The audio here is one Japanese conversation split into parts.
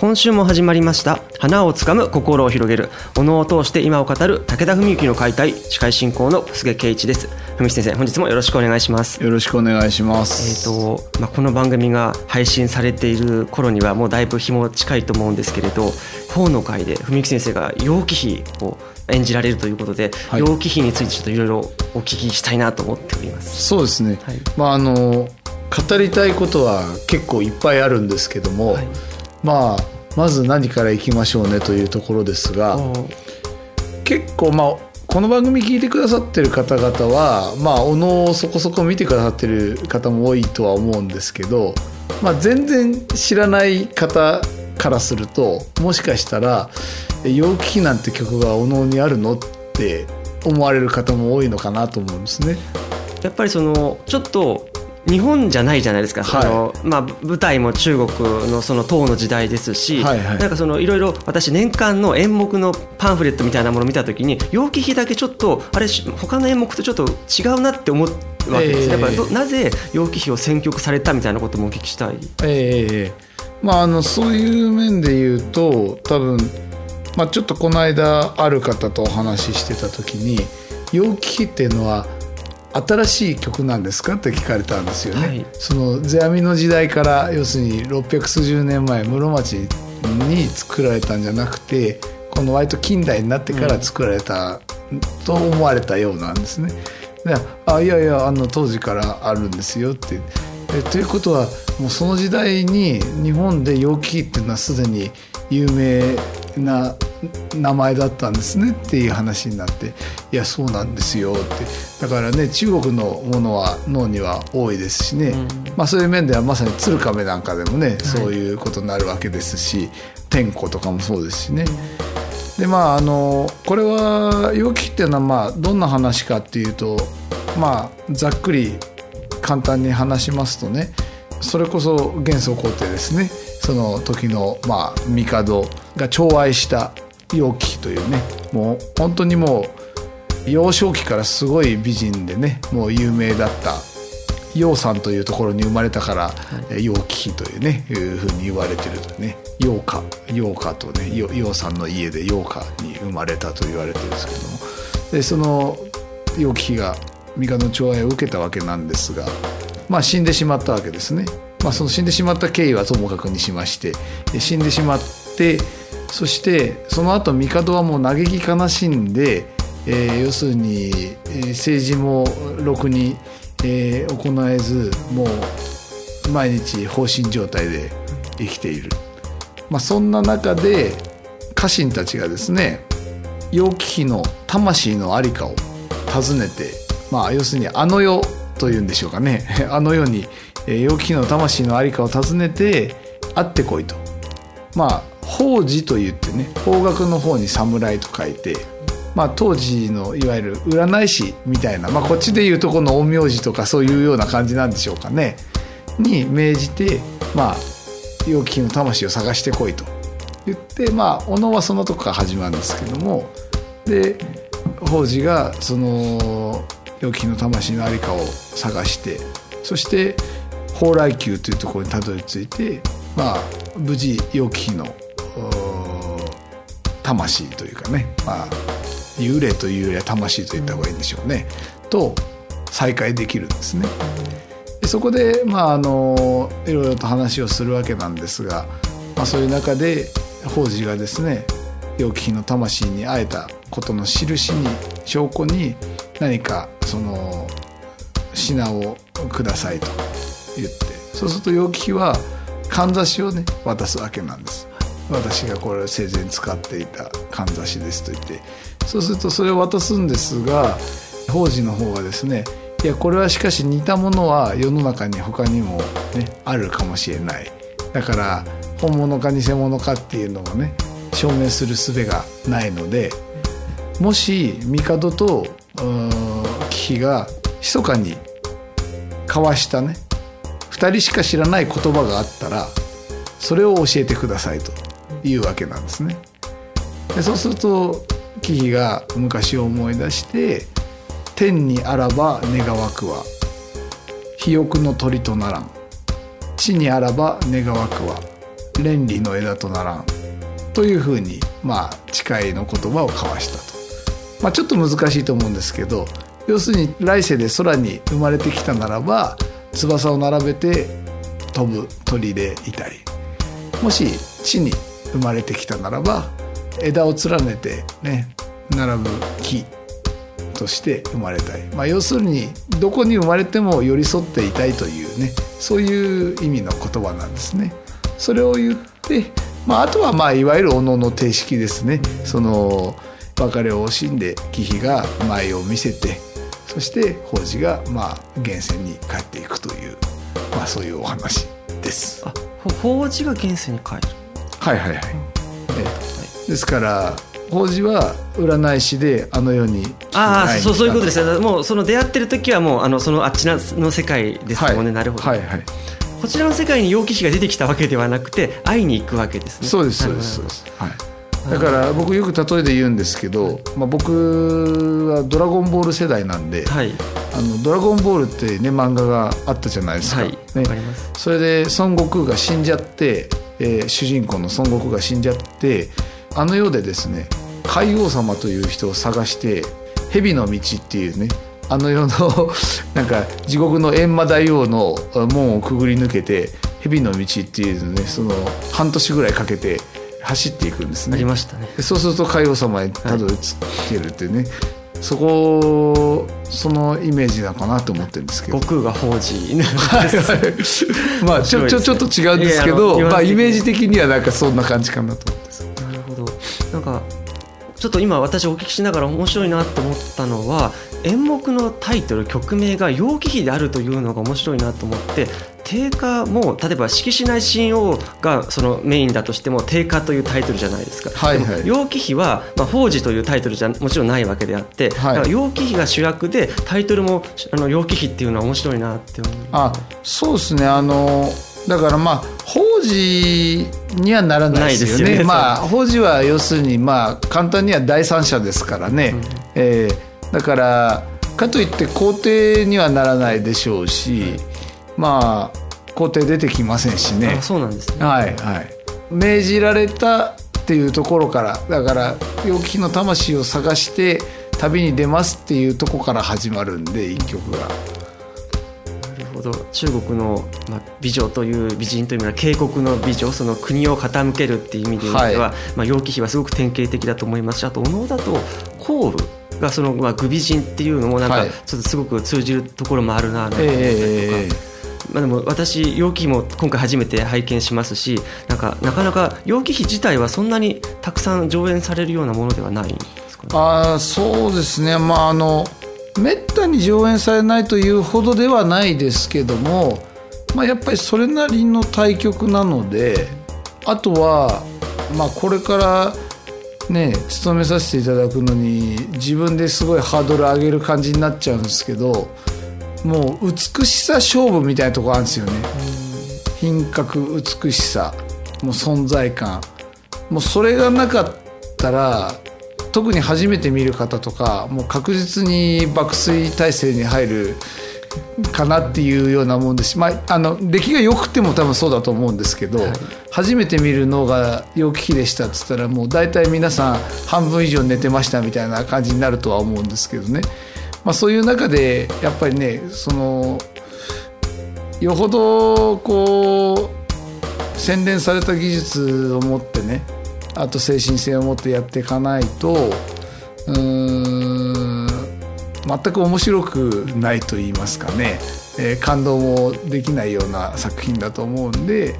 今週も始まりました。花をつかむ心を広げる。お能を通して今を語る武田文幸の解体。司会進行の菅圭一です。文幸先生本日もよろしくお願いします。よろしくお願いします。えっ、と、まあ、この番組が配信されている頃にはもうだいぶ日も近いと思うんですけれど法の会で文幸先生が楊貴妃を演じられるということで、はい、楊貴妃についてちょっといろいろお聞きしたいなと思っております。そうですね、はい、まああの語りたいことは結構いっぱいあるんですけども、はい、まあまず何からいきましょうねというところですが結構まあこの番組聞いてくださってる方々はまあおのをそこそこ見てくださってる方も多いとは思うんですけど、まあ、全然知らない方からするともしかしたら「陽気なんて曲がおのにあるの?」って思われる方も多いのかなと思うんですね。やっぱりそのちょっと日本じゃないじゃないですか、はい、そのまあ、舞台も中国のその唐の時代ですし、はいはい、なんかそのいろいろ私年間の演目のパンフレットみたいなものを見た時に楊貴妃だけちょっとあれ他の演目とちょっと違うなって思うわけです、ね、え。ー、やっぱなぜ楊貴妃を選曲されたみたいなこともお聞きしたい？えーまあ、あのそういう面で言うと多分、まあ、ちょっとこの間ある方とお話ししてた時に楊貴妃っていうのは新しい曲なんですか？って聞かれたんですよね。はい、その世阿弥の時代から要するに600数十年前室町に作られたんじゃなくてこの割と近代になってから作られたと思われたようなんですね。であいやいやあの当時からあるんですよってえということはもうその時代に日本で陽気っていうのはすでに有名な名前だったんですねっていう話になっていやそうなんですよって。だからね中国のものは脳には多いですしね、うん、まあ、そういう面ではまさに鶴亀なんかでもね、そういうことになるわけですし天子とかもそうですしね。でまああのこれは陽気っていうのはまあどんな話かっていうとまあざっくり簡単に話しますとねそれこそ元祖皇帝ですね。その時のまあ帝が寵愛した楊貴というねもう本当にもう幼少期からすごい美人でねもう有名だった楊さんというところに生まれたから楊貴というねいうふうに言われてるとね楊家楊家とね楊さんの家で楊家に生まれたと言われてるんですけどもでその楊貴が帝の寵愛を受けたわけなんですがまあ死んでしまったわけですね。まあ、その死んでしまった経緯はともかくにしまして死んでしまってそしてその後帝はもう嘆き悲しんで、えー、要するに、政治もろくに、えー、行えずもう毎日放心状態で生きている、まあ、そんな中で家臣たちがですね楊貴妃の魂の在りかを尋ねて、まあ、要するにあの世というんでしょうかね。あの世に楊貴妃の魂の在りかを尋ねて会ってこいと。まあ法事と言ってね方角の方に侍と書いてまあ当時のいわゆる占い師みたいな、まあ、こっちでいうとこの陰陽師とかそういうような感じなんでしょうかねに命じてまあ楊貴妃の魂を探してこいと言ってまあ小野はそのとこから始まるんですけどもで法事がその楊貴妃の魂の在りかを探してそして蓬莱宮というところにたどり着いてまあ無事楊貴妃の魂というかね、まあ、幽霊というよりは魂と言った方がいいんでしょうね、と再会できるんですね。でそこで、まあ、あのいろいろと話をするわけなんですが、まあ、そういう中で法事がですね楊貴妃の魂に会えたことの印に証拠に何かその品をくださいと言って。そうすると楊貴妃はかんざしをね渡すわけなんです。私がこれ生前使っていたかんざしですと言ってそうするとそれを渡すんですが法事の方がですねいやこれはしかし似たものは世の中に他にもねあるかもしれない。だから本物か偽物かっていうのをね証明する術がないのでもし帝と貴妃が密かに交わしたね2人しか知らない言葉があったらそれを教えてくださいと。いうわけなんですね。でそうすると貴妃が昔を思い出して「天にあらば願わくは肥沃の鳥とならん地にあらば願わくは連理の枝とならん」というふうにまあ誓いの言葉を交わしたと。まあ、ちょっと難しいと思うんですけど要するに来世で空に生まれてきたならば翼を並べて飛ぶ鳥でいたりもし地に生まれてきたならば枝を連ねてね並ぶ木として生まれたい、まあ、要するにどこに生まれても寄り添っていたいというねそういう意味の言葉なんですね。それを言って、まあ、あとはまあいわゆるおのの定式ですね。その別れを惜しんで貴妃が前を見せてそして法事がまあ源泉に帰っていくという、まあ、そういうお話です。あ法事が源泉に帰るはいはいはい。えですから法事は占い師であの世にああそうそういうことです。ねもうその出会ってる時はもうあのそのあっちの世界ですもんね、はい、なるほど、はいはい、こちらの世界に楊貴妃が出てきたわけではなくて会いに行くわけですね。そうですそうですそうです。はい。だから僕よく例えで言うんですけど、まあ、僕は「ドラゴンボール」世代なんで「はい、あのドラゴンボール」ってね漫画があったじゃないですか、はい、ね、それで孫悟空が死んじゃって、えー、主人公の孫悟空が死んじゃってあの世でですね海王様という人を探して蛇の道っていうねあの世のなんか地獄の閻魔大王の門をくぐり抜けて蛇の道っていうねその半年ぐらいかけて走っていくんですね。ありましたね。そうすると海王様にたどり着けるっていうね、はい、そこそのイメージなのかなと思ってるんですけど。悟空が法事まあちょちょちょっと違うんですけど、まあイメージ的にはなんかそんな感じかなと思ってなるほど。なんかちょっと今私お聞きしながら面白いなと思ったのは演目のタイトル曲名が「楊貴妃」であるというのが面白いなと思って定価も例えば式子内神王がそのメインだとしても定価というタイトルじゃないですか、はいはい、楊貴妃は、まあ、法事というタイトルじゃもちろんないわけであって、はい、だから楊貴妃が主役でタイトルもあの楊貴妃っていうのは面白いなって思う。あそうですね。あのだからまあ法事にはならないですよね。よね。まあ法事は要するにまあ簡単には第三者ですからね。うん、えー、だからかといって皇帝にはならないでしょうし、まあ皇帝出てきませんしね。そうなんですね。はいはい。命じられたっていうところからだから楊貴妃の魂を探して旅に出ますっていうところから始まるんで一曲が。ほど中国の、まあ、美女という美人というのは警告の美女その国を傾けるっていう意味では、はい、まあ、楊貴妃はすごく典型的だと思いますしあとお能だと皇部がその、まあ、具美人っていうのもなんかちょっとすごく通じるところもあるななんて思ったりとか。えーまあ、でも私楊貴妃も今回初めて拝見しますしなんかなかなか楊貴妃自体はそんなにたくさん上演されるようなものではないんですか、ね、あそうですね。まああのめったに上演されないというほどではないですけども、まあ、やっぱりそれなりの対局なのであとは、まあ、これからね務めさせていただくのに自分ですごいハードル上げる感じになっちゃうんですけどもう美しさ勝負みたいなとこあるんですよね。品格美しさもう存在感もうそれがなかったら特に初めて見る方とかもう確実に爆睡体制に入るかなっていうようなもんです。し、まあ、あの出来が良くても多分そうだと思うんですけど、はい、初めて見るのが陽気でしたっつったらもう大体皆さん半分以上寝てましたみたいな感じになるとは思うんですけどね、まあ、そういう中でやっぱりねそのよほどこう洗練された技術を持ってねあと精神性を持ってやっていかないとうん全く面白くないと言いますかね、えー、感動もできないような作品だと思うんで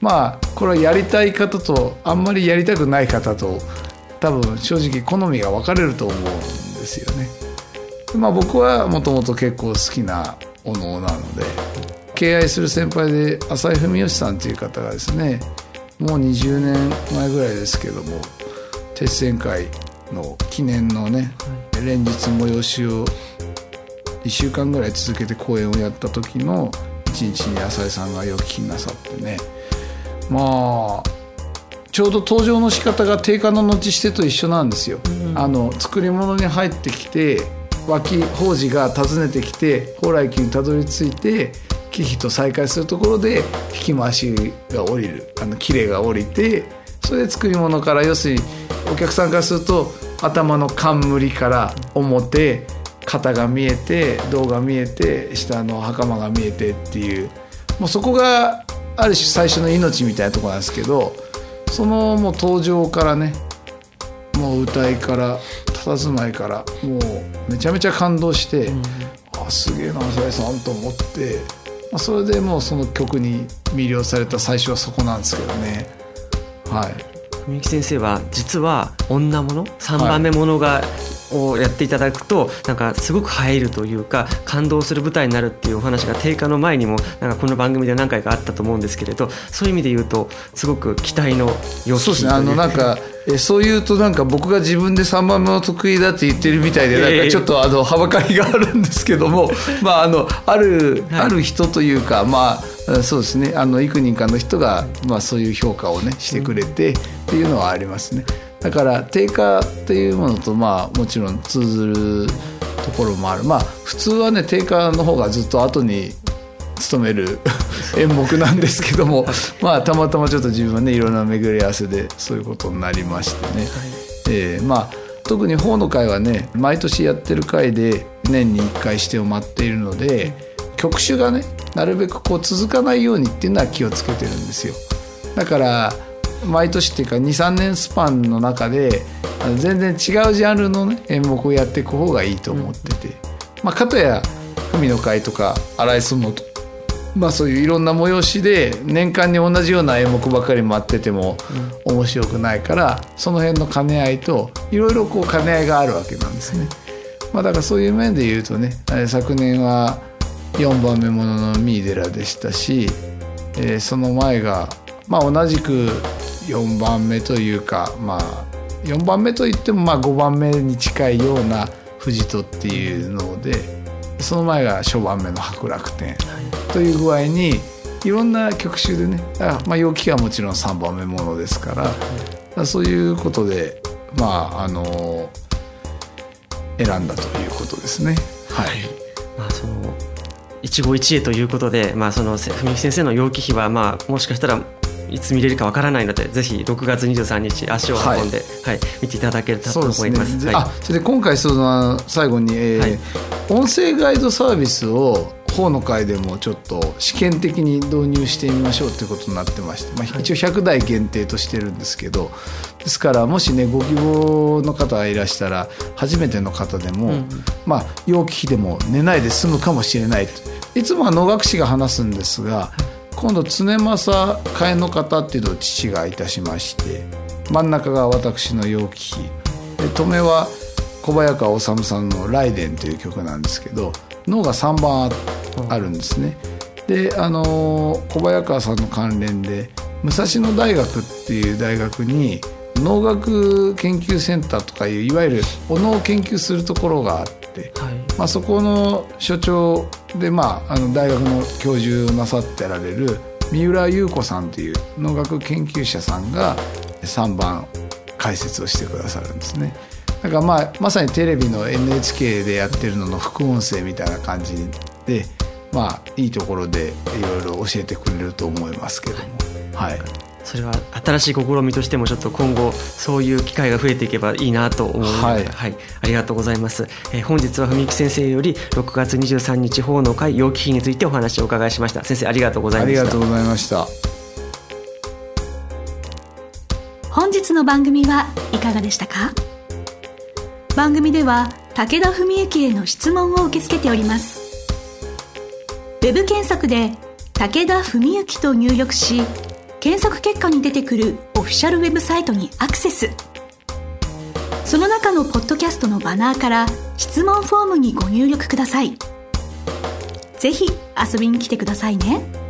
まあこれはやりたい方とあんまりやりたくない方と多分正直好みが分かれると思うんですよね。まあ僕はもともと結構好きなお能なので敬愛する先輩で浅井文義さんという方がですねもう20年前ぐらいですけども鉄線会の記念のね、連日催しを1週間ぐらい続けて公演をやった時の一日に浅井さんがよく聞きなさってね。まあちょうど登場の仕方が定価の後してと一緒なんですよ。うん、あの作り物に入ってきて脇法事が訪ねてきて蓬莱宮にたどり着いて貴妃と再会するところで引き回しが降りる。あの綺麗が降りてそれで作り物から要するにお客さんからすると頭の冠から表肩が見えて胴が見えて下の袴が見えてっていうもうそこがある種最初の命みたいなとこなんですけどそのもう登場からねもう歌いから佇まいからもうめちゃめちゃ感動して、うん、あすげえな浅井さんと思って、まあ、それでもうその曲に魅了された最初はそこなんですけどねはい。みゆき先生は実は女物3番目ものが、をやっていただくとなんかすごく映えるというか感動する舞台になるっていうお話が定価の前にもなんかこの番組で何回かあったと思うんですけれどそういう意味で言うとすごく期待の要素そうですね。あのなんかえそう言うとなんか僕が自分で3番目の得意だって言ってるみたいでなんかちょっとあのはばかりがあるんですけどもまああのあるある人というかまあそうですね。あの幾人かの人がまあそういう評価をねしてくれてっていうのはありますね。だから定価っていうものとまあもちろん通ずるところもある。まあ普通はね定価の方がずっと後に務める演目なんですけどもまあたまたまちょっと自分はねいろんな巡り合わせでそういうことになりましてね、はい、えー、まあ特に法の会はね毎年やってる会で年に1回指定を待っているので曲種がねなるべくこう続かないようにっていうのは気をつけてるんですよ。だから毎年っていうか23年スパンの中で全然違うジャンルの、ね、演目をやっていく方がいいと思ってて、まあ、かとや海の会とか荒井相撲とまあそういういろんな催しで年間に同じような演目ばかり待ってても面白くないから、その辺の兼ね合いといろいろこう兼ね合いがあるわけなんですね。まあ、だからそういう面で言うとね昨年は4番目ものの三井寺でしたし、えー、その前がまあ同じく4番目というかまあ4番目といってもまあ5番目に近いような藤戸っていうのでその前が初番目の白楽天という具合にいろんな曲集でねあ、まあ、陽気はもちろん3番目ものですからそういうことでまああの選んだということですね。はい、まあその一期一会ということで、まあ、その文木先生の陽気碑は、まあ、もしかしたらいつ見れるかわからないのでぜひ6月23日足を運んで、はい、はい、見ていただけたと思います。すね、はい、あそれで今回その最後に、えー、はい、音声ガイドサービスを法の会でもちょっと試験的に導入してみましょうということになってまして、まあ、一応100台限定としてるんですけどですからもしねご希望の方がいらしたら初めての方でも、うん、まあ陽気日でも寝ないで済むかもしれないいつもは能楽師が話すんですが今度常政会の方っていうのを父がいたしまして真ん中が私の陽気日で止めは小早川治さんの「雷電」という曲なんですけど脳が3番あるんですね。であの小早川さんの関連で武蔵野大学っていう大学に農学研究センターとかいういわゆるお能を研究するところがあって、はい、まあ、そこの所長で、まあ、あの大学の教授をなさってられる三浦優子さんという農学研究者さんが3番解説をしてくださるんですね。だからまあまさにテレビの NHK でやってるのの副音声みたいな感じでまあいいところでいろいろ教えてくれると思いますけども。はい。それは新しい試みとしてもちょっと今後そういう機会が増えていけばいいなと思うので、はい、はい、ありがとうございます、えー、本日は文木先生より6月23日法の会陽気日についてお話をお伺いしました。先生ありがとうございました。ありがとうございました。本日の番組はいかがでしたか？番組では武田文幸への質問を受け付けておりますウェブ検索で武田文幸と入力し検索結果に出てくるオフィシャルウェブサイトにアクセスその中のポッドキャストのバナーから質問フォームにご入力ください是非遊びに来てくださいね。